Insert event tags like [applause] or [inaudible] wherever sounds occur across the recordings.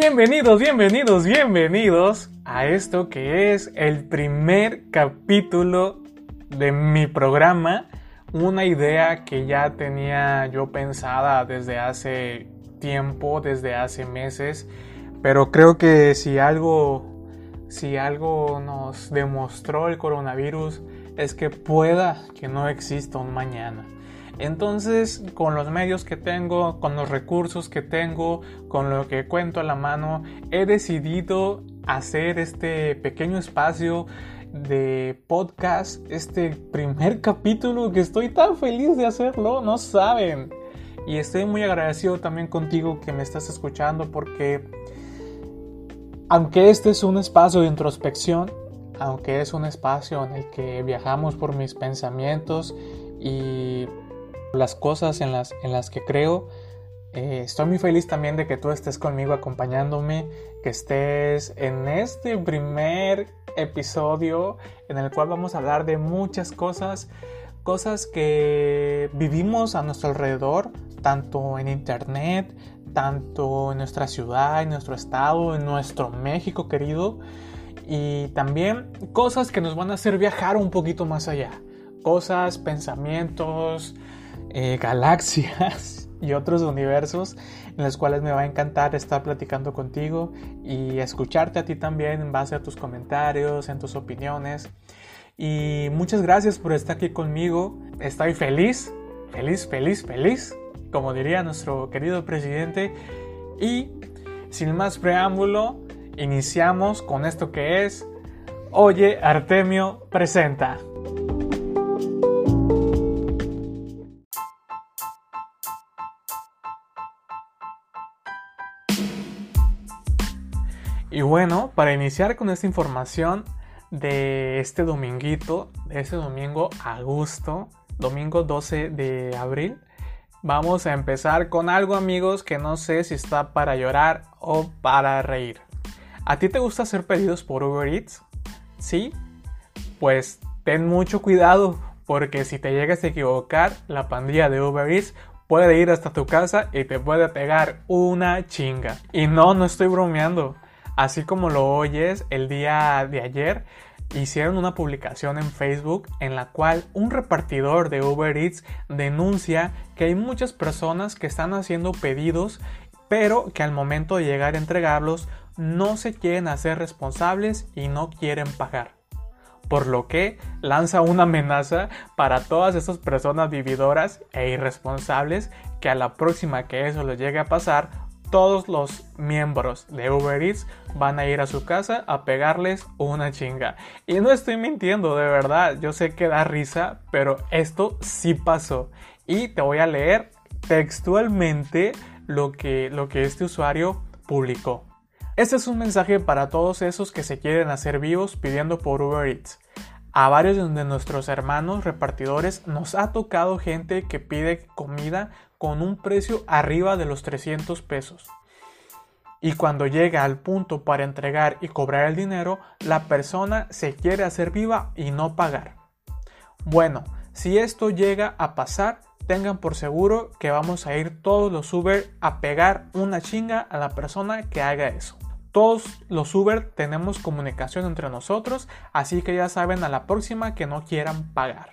Bienvenidos, bienvenidos, bienvenidos a esto que es el primer capítulo de mi programa. Una idea que ya tenía yo pensada desde hace tiempo, desde hace meses. Pero creo que si algo, si algo nos demostró el coronavirus es que pueda que no exista un mañana. Entonces, con los medios que tengo, con los recursos que tengo, con lo que cuento a la mano, he decidido hacer este pequeño espacio de podcast, este primer [laughs] capítulo que estoy tan feliz de hacerlo, no saben. Y estoy muy agradecido también contigo que me estás escuchando porque aunque este es un espacio de introspección, aunque es un espacio en el que viajamos por mis pensamientos y las cosas en las, en las que creo. Eh, estoy muy feliz también de que tú estés conmigo acompañándome, que estés en este primer episodio en el cual vamos a hablar de muchas cosas, cosas que vivimos a nuestro alrededor, tanto en internet, tanto en nuestra ciudad, en nuestro estado, en nuestro México querido, y también cosas que nos van a hacer viajar un poquito más allá, cosas, pensamientos, eh, galaxias [laughs] y otros universos en los cuales me va a encantar estar platicando contigo y escucharte a ti también en base a tus comentarios, en tus opiniones. Y muchas gracias por estar aquí conmigo. Estoy feliz, feliz, feliz, feliz, como diría nuestro querido presidente. Y sin más preámbulo, iniciamos con esto que es Oye Artemio presenta. Bueno, para iniciar con esta información de este dominguito, de este domingo a gusto, domingo 12 de abril, vamos a empezar con algo amigos que no sé si está para llorar o para reír. ¿A ti te gusta hacer pedidos por Uber Eats? ¿Sí? Pues ten mucho cuidado porque si te llegas a equivocar, la pandilla de Uber Eats puede ir hasta tu casa y te puede pegar una chinga. Y no, no estoy bromeando. Así como lo oyes, el día de ayer hicieron una publicación en Facebook en la cual un repartidor de Uber Eats denuncia que hay muchas personas que están haciendo pedidos pero que al momento de llegar a entregarlos no se quieren hacer responsables y no quieren pagar. Por lo que lanza una amenaza para todas esas personas vividoras e irresponsables que a la próxima que eso les llegue a pasar todos los miembros de Uber Eats van a ir a su casa a pegarles una chinga. Y no estoy mintiendo, de verdad, yo sé que da risa, pero esto sí pasó. Y te voy a leer textualmente lo que, lo que este usuario publicó. Este es un mensaje para todos esos que se quieren hacer vivos pidiendo por Uber Eats. A varios de nuestros hermanos repartidores nos ha tocado gente que pide comida con un precio arriba de los 300 pesos. Y cuando llega al punto para entregar y cobrar el dinero, la persona se quiere hacer viva y no pagar. Bueno, si esto llega a pasar, tengan por seguro que vamos a ir todos los Uber a pegar una chinga a la persona que haga eso. Todos los Uber tenemos comunicación entre nosotros, así que ya saben a la próxima que no quieran pagar.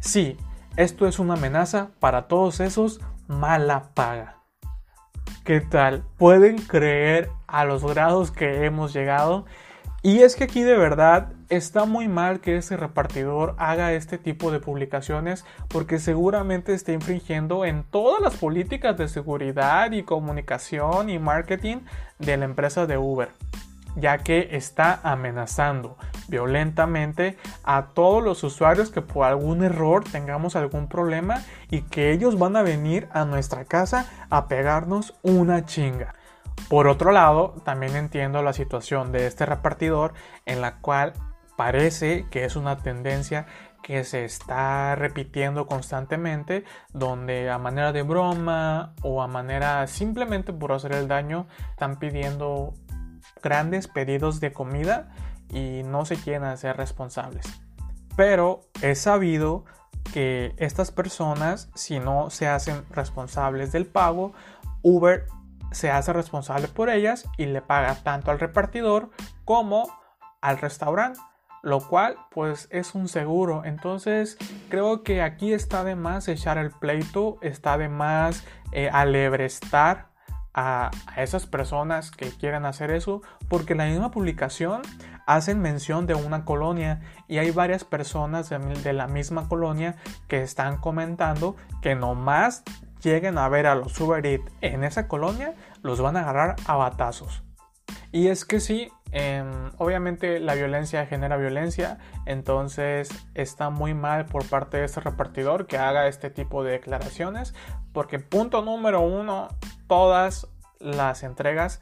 Sí, esto es una amenaza para todos esos mala paga. ¿Qué tal? ¿Pueden creer a los grados que hemos llegado? Y es que aquí de verdad está muy mal que ese repartidor haga este tipo de publicaciones porque seguramente está infringiendo en todas las políticas de seguridad y comunicación y marketing de la empresa de Uber ya que está amenazando violentamente a todos los usuarios que por algún error tengamos algún problema y que ellos van a venir a nuestra casa a pegarnos una chinga. Por otro lado, también entiendo la situación de este repartidor en la cual parece que es una tendencia que se está repitiendo constantemente, donde a manera de broma o a manera simplemente por hacer el daño están pidiendo grandes pedidos de comida y no se quieren hacer responsables. Pero es sabido que estas personas, si no se hacen responsables del pago, Uber se hace responsable por ellas y le paga tanto al repartidor como al restaurante lo cual pues es un seguro. Entonces creo que aquí está de más echar el pleito, está de más eh, alebrestar a, esas personas que quieren hacer eso, porque en la misma publicación hacen mención de una colonia y hay varias personas de, de la misma colonia que están comentando que nomás lleguen a ver a los Uber Eats en esa colonia, los van a agarrar a batazos. Y es que sí, Em, obviamente la violencia genera violencia, entonces está muy mal por parte de este repartidor que haga este tipo de declaraciones, porque punto número uno, todas las entregas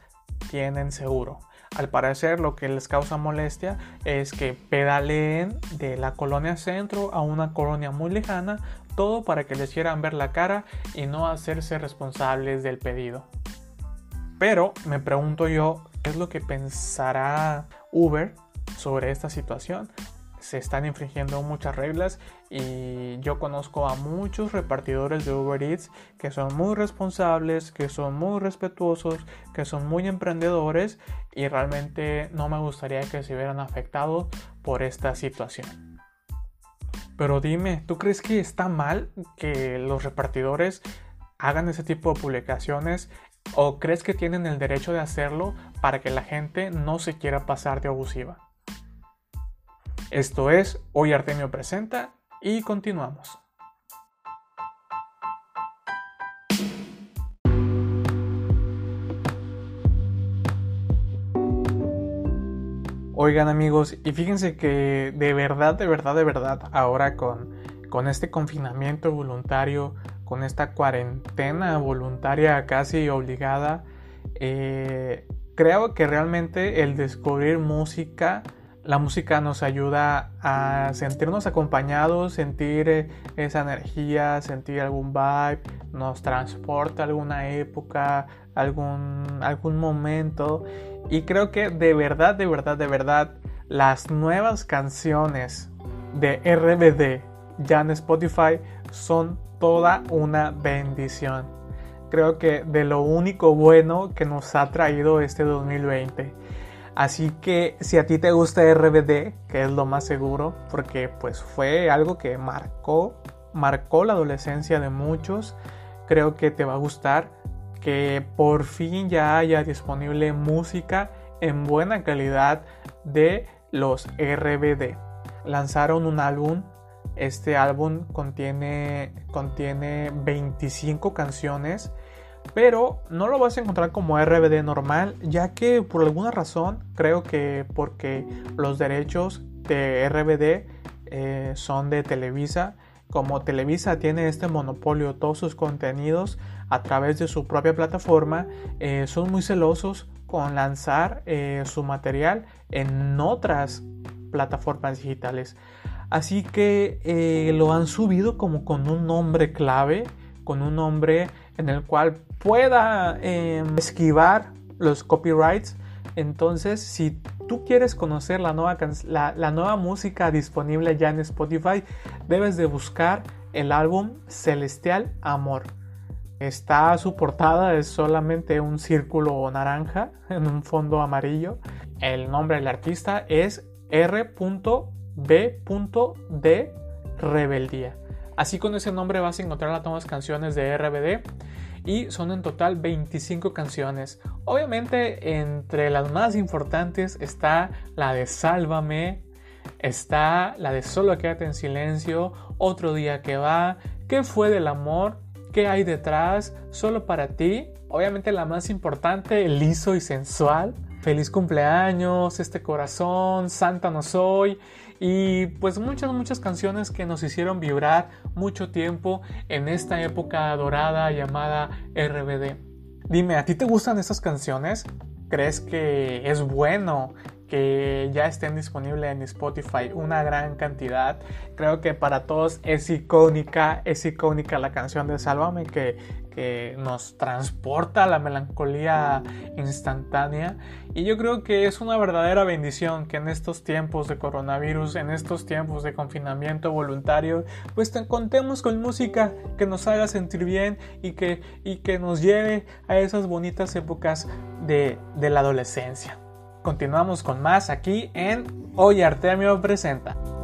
tienen seguro. Al parecer lo que les causa molestia es que pedaleen de la colonia centro a una colonia muy lejana, todo para que les quieran ver la cara y no hacerse responsables del pedido. Pero me pregunto yo, ¿qué es lo que pensará Uber sobre esta situación? Se están infringiendo muchas reglas y yo conozco a muchos repartidores de Uber Eats que son muy responsables, que son muy respetuosos, que son muy emprendedores y realmente no me gustaría que se vieran afectados por esta situación. Pero dime, ¿tú crees que está mal que los repartidores hagan ese tipo de publicaciones ¿O crees que tienen el derecho de hacerlo para que la gente no se quiera pasar de abusiva? Esto es Hoy Artemio Presenta y continuamos. Oigan amigos, y fíjense que de verdad, de verdad, de verdad, ahora con, con este confinamiento voluntario, con esta cuarentena voluntaria casi obligada, eh, creo que realmente el descubrir música, la música nos ayuda a sentirnos acompañados, sentir eh, esa energía, sentir algún vibe, nos transporta a alguna época, algún, algún momento. Y creo que de verdad, de verdad, de verdad, las nuevas canciones de RBD ya en Spotify son toda una bendición. Creo que de lo único bueno que nos ha traído este 2020. Así que si a ti te gusta RBD, que es lo más seguro, porque pues fue algo que marcó, marcó la adolescencia de muchos, creo que te va a gustar que por fin ya haya disponible música en buena calidad de los RBD. Lanzaron un álbum este álbum contiene, contiene 25 canciones, pero no lo vas a encontrar como RBD normal, ya que por alguna razón, creo que porque los derechos de RBD eh, son de Televisa, como Televisa tiene este monopolio todos sus contenidos a través de su propia plataforma, eh, son muy celosos con lanzar eh, su material en otras plataformas digitales. Así que eh, lo han subido como con un nombre clave, con un nombre en el cual pueda em, esquivar los copyrights. Entonces, si tú quieres conocer la nueva, la nueva música disponible ya en Spotify, debes de buscar el álbum Celestial Amor. Está su portada, es solamente un círculo naranja en un fondo amarillo. El nombre del artista es R. B.D. Rebeldía. Así con ese nombre vas a encontrar las canciones de RBD y son en total 25 canciones. Obviamente entre las más importantes está la de Sálvame, está la de Solo quédate en silencio, Otro día que va, ¿Qué fue del amor? ¿Qué hay detrás? Solo para ti. Obviamente la más importante, liso y sensual. Feliz cumpleaños, este corazón, Santa no soy y pues muchas, muchas canciones que nos hicieron vibrar mucho tiempo en esta época dorada llamada RBD. Dime, ¿a ti te gustan estas canciones? ¿Crees que es bueno que ya estén disponibles en Spotify una gran cantidad. Creo que para todos es icónica, es icónica la canción de Sálvame que, que nos transporta a la melancolía instantánea. Y yo creo que es una verdadera bendición que en estos tiempos de coronavirus, en estos tiempos de confinamiento voluntario, pues contemos con música que nos haga sentir bien y que, y que nos lleve a esas bonitas épocas de, de la adolescencia. Continuamos con más aquí en Hoy Artemio Presenta.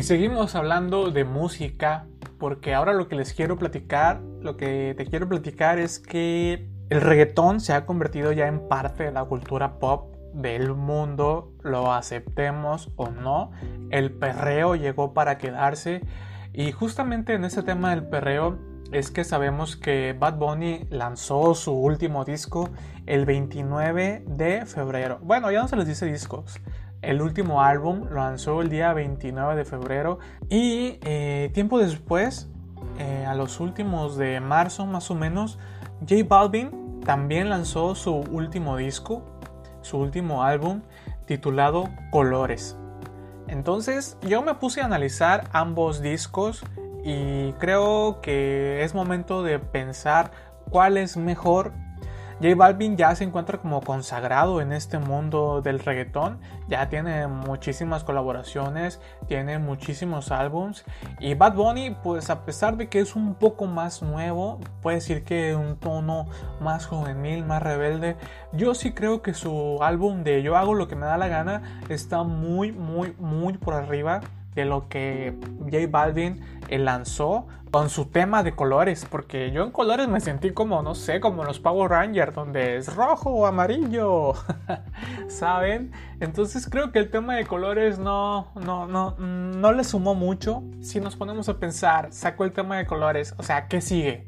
Y seguimos hablando de música porque ahora lo que les quiero platicar, lo que te quiero platicar es que el reggaetón se ha convertido ya en parte de la cultura pop del mundo, lo aceptemos o no, el perreo llegó para quedarse y justamente en ese tema del perreo es que sabemos que Bad Bunny lanzó su último disco el 29 de febrero. Bueno, ya no se les dice discos. El último álbum lo lanzó el día 29 de febrero y eh, tiempo después, eh, a los últimos de marzo más o menos, J Balvin también lanzó su último disco, su último álbum titulado Colores. Entonces yo me puse a analizar ambos discos y creo que es momento de pensar cuál es mejor J Balvin ya se encuentra como consagrado en este mundo del reggaetón, ya tiene muchísimas colaboraciones, tiene muchísimos álbums. Y Bad Bunny pues a pesar de que es un poco más nuevo, puede decir que un tono más juvenil, más rebelde, yo sí creo que su álbum de Yo hago lo que me da la gana está muy muy muy por arriba de lo que J Balvin eh, lanzó con su tema de colores, porque yo en colores me sentí como, no sé, como los Power Rangers, donde es rojo o amarillo, [laughs] ¿saben? Entonces creo que el tema de colores no, no, no, no le sumó mucho. Si nos ponemos a pensar, sacó el tema de colores, o sea, ¿qué sigue?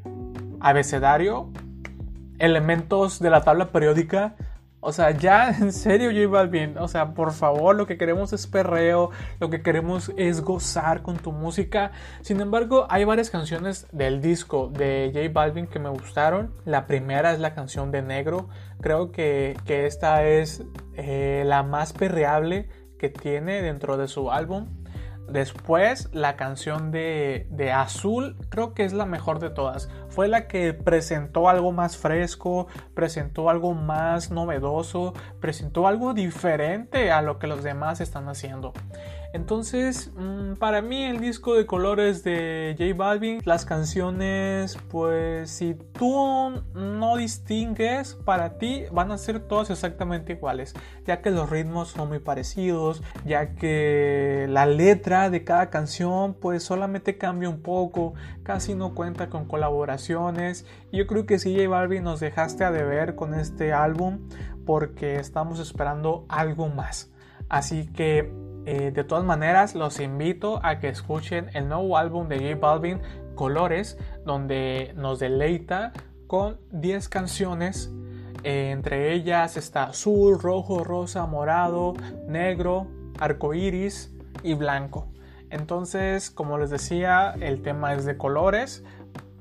Abecedario, elementos de la tabla periódica, o sea, ya [laughs] en serio, J Balvin. O sea, por favor, lo que queremos es perreo, lo que queremos es gozar con tu música. Sin embargo, hay varias canciones del disco de J Balvin que me gustaron. La primera es la canción de Negro. Creo que, esta es eh, la más perreable que tiene dentro de su álbum. Después, la canción de, Azul creo que es la mejor de todas. Fue la que presentó algo más fresco, presentó algo más novedoso, presentó algo diferente a lo que los demás están haciendo. Entonces, mm, para mí el disco de colores de J Balvin, las canciones, pues si tú no distingues, para ti van a ser todas exactamente iguales, ya que los ritmos son muy parecidos, ya que la letra de cada canción pues solamente cambia un poco, casi no cuenta con colaboraciones. Yo creo que si J Balvin nos dejaste a deber con este álbum porque estamos esperando algo más. Así que eh, de todas maneras, los invito a que escuchen el nuevo álbum de J Balvin, Colores, donde nos deleita con 10 canciones. Eh, entre ellas está azul, rojo, rosa, morado, negro, arco iris y blanco. Entonces, como les decía, el tema es de colores.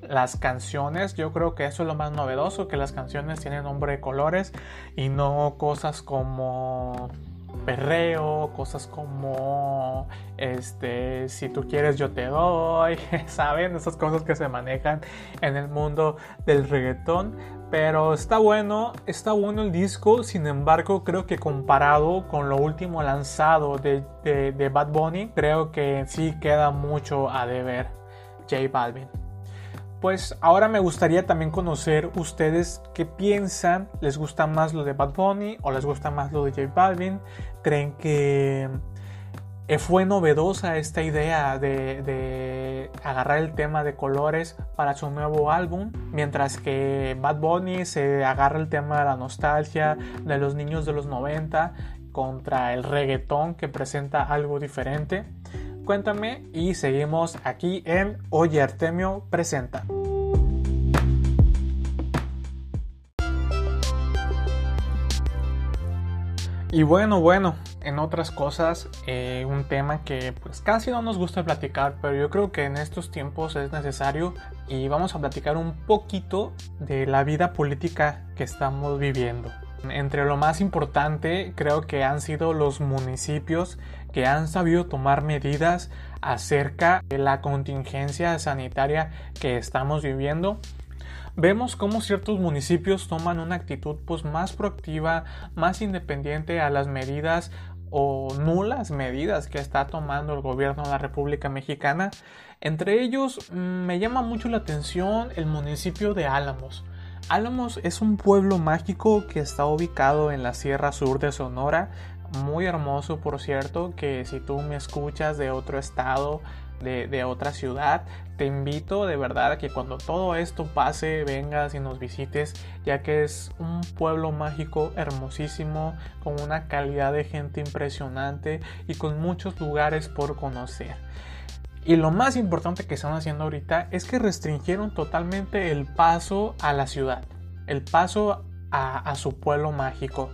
Las canciones, yo creo que eso es lo más novedoso, que las canciones tienen nombre de colores y no cosas como perreo, cosas como este si tú quieres yo te doy, [laughs] saben, esas cosas que se manejan en el mundo del reggaetón, pero está bueno, está bueno el disco, sin embargo creo que comparado con lo último lanzado de, de Bad Bunny, creo que sí queda mucho a deber. J Balvin. Pues ahora me gustaría también conocer ustedes qué piensan. ¿Les gusta más lo de Bad Bunny o les gusta más lo de J Balvin? ¿Creen que eh, fue novedosa esta idea de, agarrar el tema de colores para su nuevo álbum? Mientras que Bad Bunny se agarra el tema de la nostalgia, de los niños de los 90 contra el reggaetón que presenta algo diferente. Cuéntame y seguimos aquí en Oye Artemio Presenta. Y bueno, bueno, en otras cosas, eh, un tema que pues casi no nos gusta platicar, pero yo creo que en estos tiempos es necesario y vamos a platicar un poquito de la vida política que estamos viviendo. Entre lo más importante creo que han sido los municipios que han sabido tomar medidas acerca de la contingencia sanitaria que estamos viviendo vemos cómo ciertos municipios toman una actitud pues, más proactiva, más independiente a las medidas o nulas medidas que está tomando el gobierno de la República Mexicana. Entre ellos mm, me llama mucho la atención el municipio de Álamos. Álamos es un pueblo mágico que está ubicado en la Sierra Sur de Sonora, muy hermoso por cierto, que si tú me escuchas de otro estado, de, otra ciudad, te invito de verdad a que cuando todo esto pase vengas y nos visites, ya que es un pueblo mágico hermosísimo, con una calidad de gente impresionante y con muchos lugares por conocer. Y lo más importante que están haciendo ahorita es que restringieron totalmente el paso a la ciudad, el paso a, a su pueblo mágico.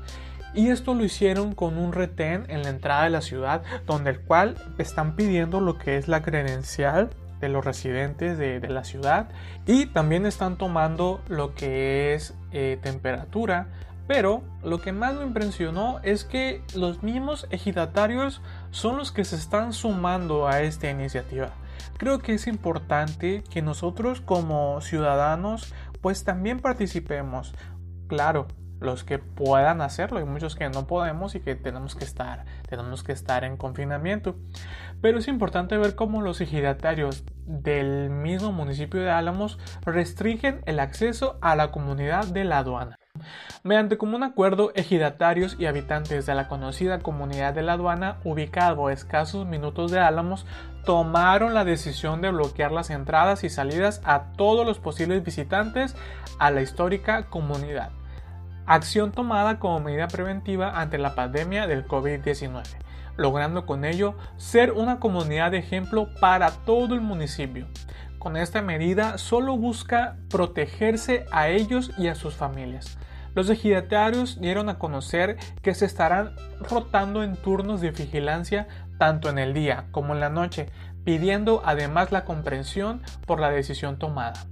Y esto lo hicieron con un retén en la entrada de la ciudad, donde el cual están pidiendo lo que es la credencial de los residentes de, la ciudad y también están tomando lo que es eh, temperatura pero lo que más me impresionó es que los mismos ejidatarios son los que se están sumando a esta iniciativa. Creo que es importante que nosotros como ciudadanos pues también participemos. Claro, los que puedan hacerlo, hay muchos que no podemos y que tenemos que estar, tenemos que estar en confinamiento. Pero es importante ver cómo los ejidatarios del mismo municipio de Álamos restringen el acceso a la comunidad de la aduana. Mediante común acuerdo, ejidatarios y habitantes de la conocida comunidad de la aduana, ubicado a escasos minutos de Álamos, tomaron la decisión de bloquear las entradas y salidas a todos los posibles visitantes a la histórica comunidad acción tomada como medida preventiva ante la pandemia del COVID-19, logrando con ello ser una comunidad de ejemplo para todo el municipio. Con esta medida solo busca protegerse a ellos y a sus familias. Los ejidatarios dieron a conocer que se estarán rotando en turnos de vigilancia tanto en el día como en la noche, pidiendo además la comprensión por la decisión tomada.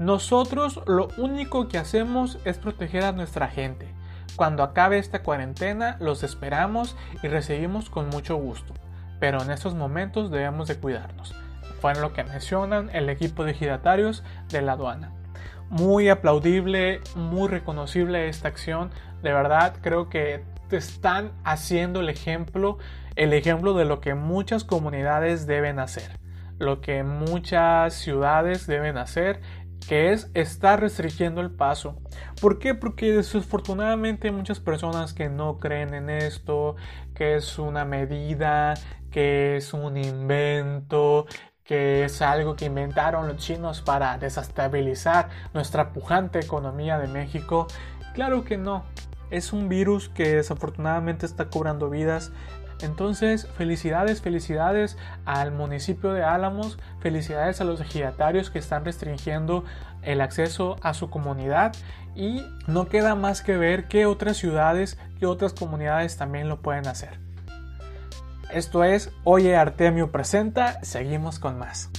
Nosotros lo único que hacemos es proteger a nuestra gente. Cuando acabe esta cuarentena los esperamos y recibimos con mucho gusto, pero en estos momentos debemos de cuidarnos. Fue lo que mencionan el equipo de giratarios de la aduana. Muy aplaudible, muy reconocible esta acción. De verdad creo que te están haciendo el ejemplo, el ejemplo de lo que muchas comunidades deben hacer, lo que muchas ciudades deben hacer que es estar restringiendo el paso. ¿Por qué? Porque desafortunadamente hay muchas personas que no creen en esto, que es una medida, que es un invento, que es algo que inventaron los chinos para desestabilizar nuestra pujante economía de México. Claro que no. Es un virus que desafortunadamente está cobrando vidas, entonces, felicidades, felicidades al municipio de Álamos, felicidades a los ejidatarios que están restringiendo el acceso a su comunidad y no queda más que ver qué otras ciudades, qué otras comunidades también lo pueden hacer. Esto es Oye Artemio Presenta, seguimos con más.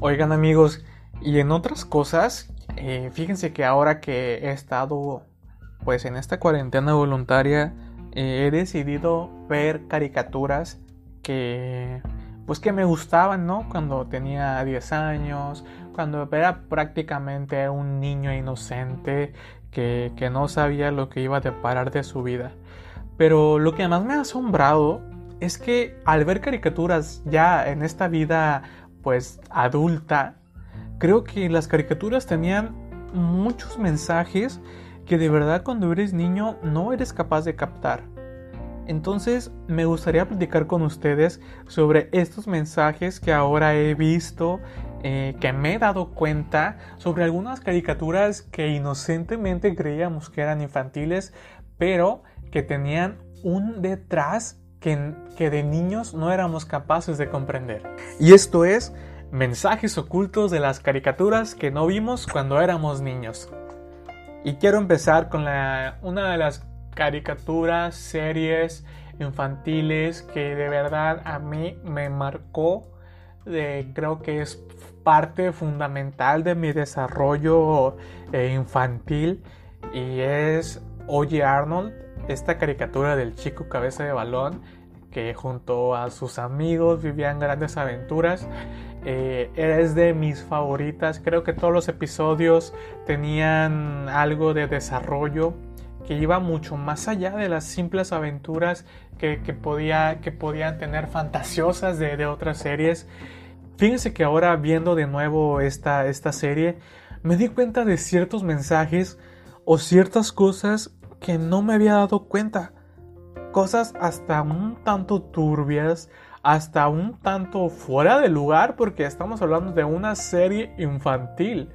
Oigan amigos, y en otras cosas eh, fíjense que ahora que he estado pues en esta cuarentena voluntaria he decidido ver caricaturas que pues que me gustaban, ¿no? Cuando tenía 10 años, cuando era prácticamente un niño inocente que, que no sabía lo que iba a deparar de su vida. Pero lo que más me ha asombrado es que al ver caricaturas ya en esta vida pues adulta, creo que las caricaturas tenían muchos mensajes que de verdad cuando eres niño no eres capaz de captar. Entonces me gustaría platicar con ustedes sobre estos mensajes que ahora he visto, eh, que me he dado cuenta sobre algunas caricaturas que inocentemente creíamos que eran infantiles, pero que tenían un detrás que, que de niños no éramos capaces de comprender. Y esto es mensajes ocultos de las caricaturas que no vimos cuando éramos niños. Y quiero empezar con una de las caricaturas, series infantiles que de verdad a mí me marcó. creo que es parte fundamental de mi desarrollo eh, infantil y es Oye Arnold, esta caricatura del chico cabeza de balón que junto a sus amigos vivían grandes aventuras. Eh, es de mis favoritas. Creo que todos los episodios tenían algo de desarrollo que iba mucho más allá de las simples aventuras que, podía, que podían tener fantasiosas de, otras series. Fíjense que ahora viendo de nuevo esta, esta serie, me di cuenta de ciertos mensajes o ciertas cosas que no me había dado cuenta cosas hasta un tanto turbias, hasta un tanto fuera de lugar, porque estamos hablando de una serie infantil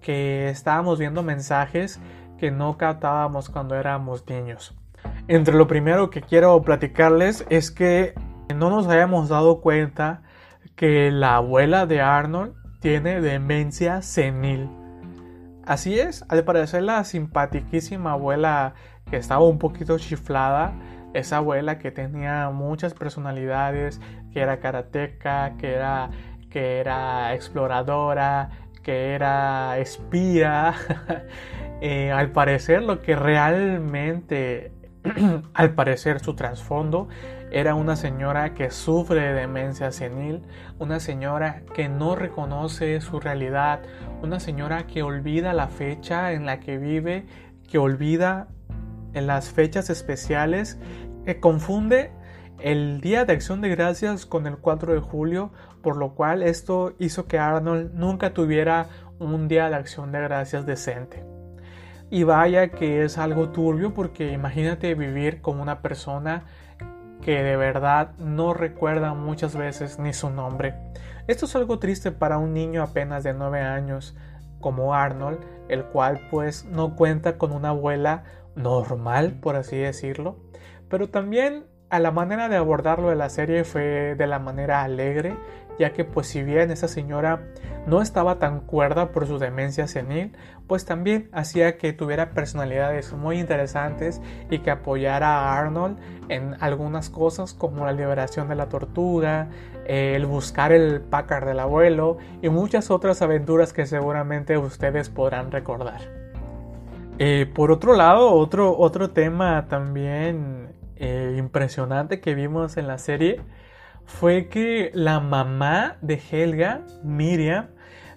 que estábamos viendo mensajes que no captábamos cuando éramos niños. Entre lo primero que quiero platicarles es que no nos habíamos dado cuenta que la abuela de Arnold tiene demencia senil. Así es, al parecer la simpaticísima abuela que estaba un poquito chiflada esa abuela que tenía muchas personalidades, que era karateca, que era, que era exploradora, que era espía. [laughs] Eh, al parecer lo que realmente, [clears throat] al parecer su trasfondo, era una señora que sufre de demencia senil, una señora que no reconoce su realidad, una señora que olvida la fecha en la que vive, que olvida en las fechas especiales que confunde el Día de Acción de Gracias con el 4 de julio, por lo cual esto hizo que Arnold nunca tuviera un Día de Acción de Gracias decente. Y vaya que es algo turbio porque imagínate vivir con una persona que de verdad no recuerda muchas veces ni su nombre. Esto es algo triste para un niño apenas de 9 años como Arnold, el cual pues no cuenta con una abuela normal, por así decirlo. Pero también a la manera de abordarlo de la serie fue de la manera alegre, ya que pues si bien esa señora no estaba tan cuerda por su demencia senil, pues también hacía que tuviera personalidades muy interesantes y que apoyara a Arnold en algunas cosas como la liberación de la tortuga, el buscar el Packard del abuelo y muchas otras aventuras que seguramente ustedes podrán recordar. Eh, por otro lado, otro, otro tema también eh, impresionante que vimos en la serie fue que la mamá de Helga, Miriam,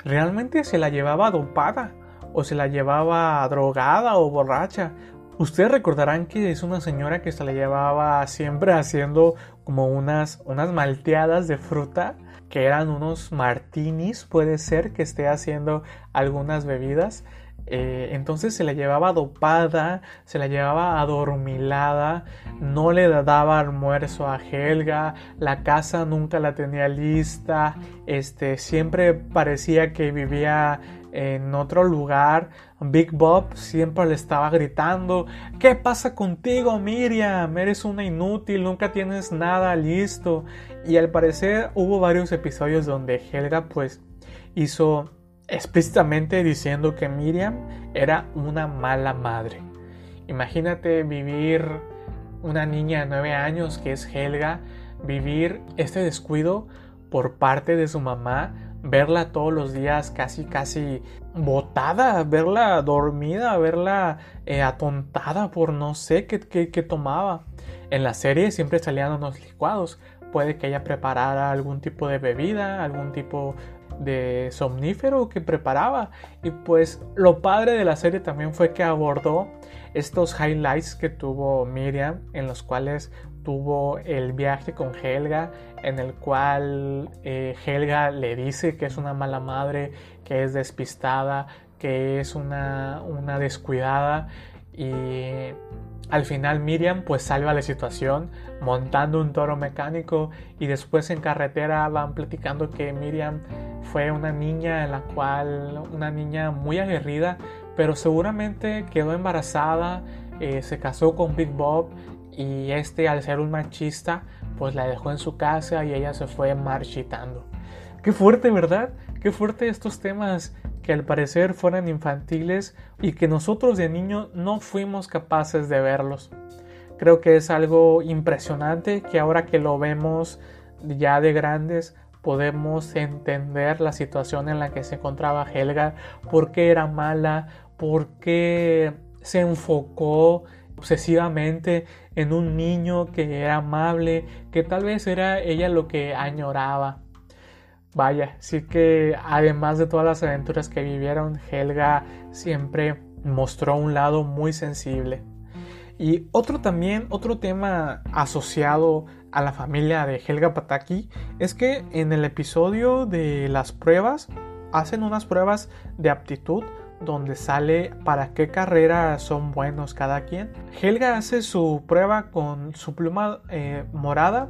realmente se la llevaba dopada o se la llevaba drogada o borracha. Ustedes recordarán que es una señora que se la llevaba siempre haciendo como unas, unas malteadas de fruta, que eran unos martinis, puede ser que esté haciendo algunas bebidas. Eh, entonces se la llevaba dopada, se la llevaba adormilada, no le daba almuerzo a Helga, la casa nunca la tenía lista, este, siempre parecía que vivía en otro lugar. Big Bob siempre le estaba gritando, ¿qué pasa contigo Miriam? Eres una inútil, nunca tienes nada listo. Y al parecer hubo varios episodios donde Helga pues hizo explícitamente diciendo que Miriam era una mala madre. Imagínate vivir una niña de 9 años que es Helga, vivir este descuido por parte de su mamá, verla todos los días casi casi botada, verla dormida, verla eh, atontada por no sé qué, qué tomaba. En la serie siempre salían unos licuados. Puede que ella preparara algún tipo de bebida, algún tipo de somnífero que preparaba. Y pues lo padre de la serie también fue que abordó estos highlights que tuvo Miriam, en los cuales tuvo el viaje con Helga, en el cual eh, Helga le dice que es una mala madre, que es despistada, que es una, una descuidada y al final Miriam pues salva la situación montando un toro mecánico y después en carretera van platicando que Miriam fue una niña en la cual, una niña muy aguerrida, pero seguramente quedó embarazada, eh, se casó con Big Bob y este al ser un machista pues la dejó en su casa y ella se fue marchitando. Qué fuerte, ¿verdad? Qué fuerte estos temas que al parecer fueran infantiles y que nosotros de niños no fuimos capaces de verlos. Creo que es algo impresionante que ahora que lo vemos ya de grandes podemos entender la situación en la que se encontraba Helga, por qué era mala, por qué se enfocó obsesivamente en un niño que era amable, que tal vez era ella lo que añoraba. Vaya, sí que además de todas las aventuras que vivieron, Helga siempre mostró un lado muy sensible. Y otro también, otro tema asociado a la familia de Helga Pataki es que en el episodio de las pruebas hacen unas pruebas de aptitud donde sale para qué carrera son buenos cada quien. Helga hace su prueba con su pluma eh, morada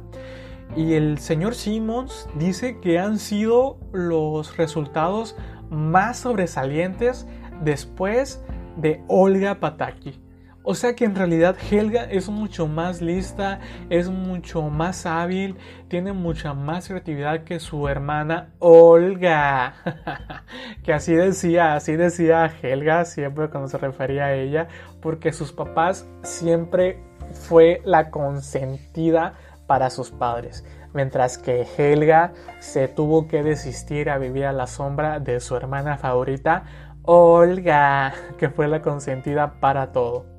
y el señor Simmons dice que han sido los resultados más sobresalientes después de Olga Pataki. O sea que en realidad Helga es mucho más lista, es mucho más hábil, tiene mucha más creatividad que su hermana Olga. [laughs] que así decía, así decía Helga siempre cuando se refería a ella, porque sus papás siempre fue la consentida para sus padres. Mientras que Helga se tuvo que desistir a vivir a la sombra de su hermana favorita, Olga, que fue la consentida para todo.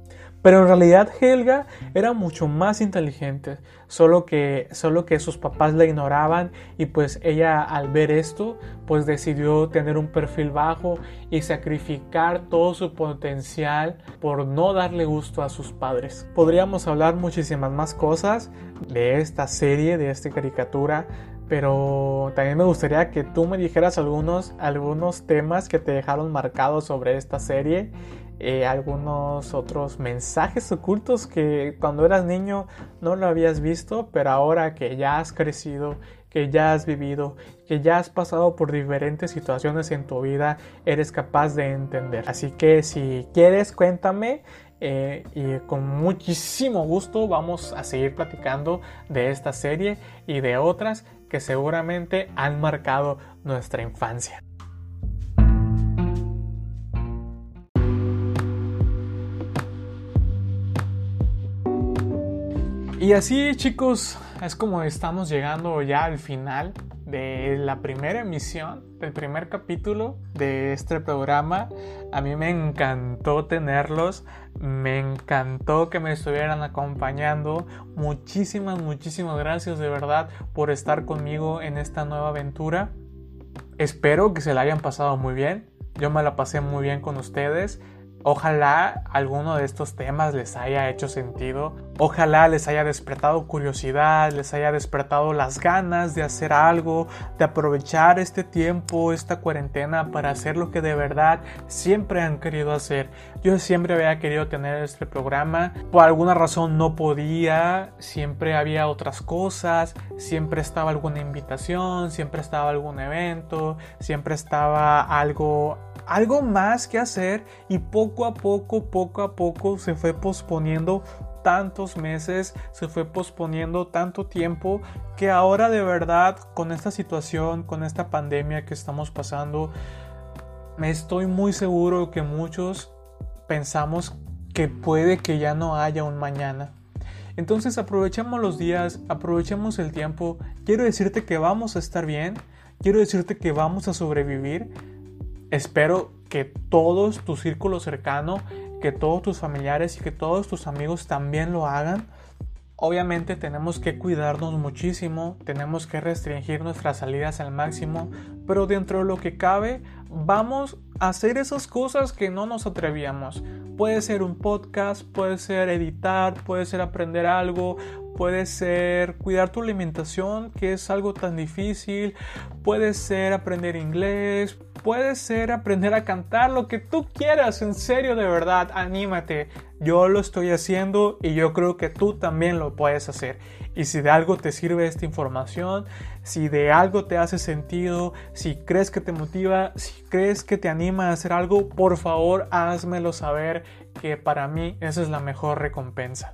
Pero en realidad Helga era mucho más inteligente, solo que, solo que sus papás la ignoraban y pues ella al ver esto pues decidió tener un perfil bajo y sacrificar todo su potencial por no darle gusto a sus padres. Podríamos hablar muchísimas más cosas de esta serie, de esta caricatura, pero también me gustaría que tú me dijeras algunos, algunos temas que te dejaron marcados sobre esta serie eh, algunos otros mensajes ocultos que cuando eras niño no lo habías visto, pero ahora que ya has crecido, que ya has vivido, que ya has pasado por diferentes situaciones en tu vida, eres capaz de entender. Así que si quieres, cuéntame. Eh, y con muchísimo gusto vamos a seguir platicando de esta serie y de otras que seguramente han marcado nuestra infancia. Y así chicos, es como estamos llegando ya al final de la primera emisión, del primer capítulo de este programa. A mí me encantó tenerlos, me encantó que me estuvieran acompañando. Muchísimas, muchísimas gracias de verdad por estar conmigo en esta nueva aventura. Espero que se la hayan pasado muy bien. Yo me la pasé muy bien con ustedes. Ojalá alguno de estos temas les haya hecho sentido. Ojalá les haya despertado curiosidad, les haya despertado las ganas de hacer algo, de aprovechar este tiempo, esta cuarentena para hacer lo que de verdad siempre han querido hacer. Yo siempre había querido tener este programa, por alguna razón no podía, siempre había otras cosas, siempre estaba alguna invitación, siempre estaba algún evento, siempre estaba algo algo más que hacer y poco a poco, poco a poco se fue posponiendo tantos meses, se fue posponiendo tanto tiempo que ahora de verdad con esta situación, con esta pandemia que estamos pasando, me estoy muy seguro que muchos pensamos que puede que ya no haya un mañana. Entonces aprovechemos los días, aprovechemos el tiempo. Quiero decirte que vamos a estar bien, quiero decirte que vamos a sobrevivir Espero que todos tu círculo cercano, que todos tus familiares y que todos tus amigos también lo hagan. Obviamente tenemos que cuidarnos muchísimo, tenemos que restringir nuestras salidas al máximo, pero dentro de lo que cabe vamos a hacer esas cosas que no nos atrevíamos. Puede ser un podcast, puede ser editar, puede ser aprender algo, puede ser cuidar tu alimentación, que es algo tan difícil, puede ser aprender inglés, puede ser aprender a cantar, lo que tú quieras, en serio, de verdad, anímate. Yo lo estoy haciendo y yo creo que tú también lo puedes hacer. Y si de algo te sirve esta información, si de algo te hace sentido, si crees que te motiva, si crees que te anima a hacer algo, por favor házmelo saber que para mí esa es la mejor recompensa.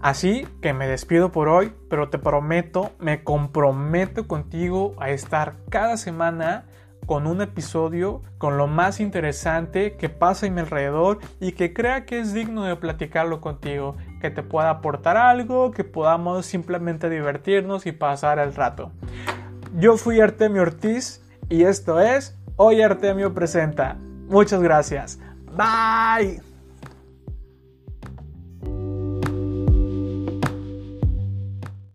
Así que me despido por hoy, pero te prometo, me comprometo contigo a estar cada semana con un episodio con lo más interesante que pasa en mi alrededor y que crea que es digno de platicarlo contigo, que te pueda aportar algo, que podamos simplemente divertirnos y pasar el rato. Yo fui Artemio Ortiz y esto es Hoy Artemio Presenta. Muchas gracias. Bye.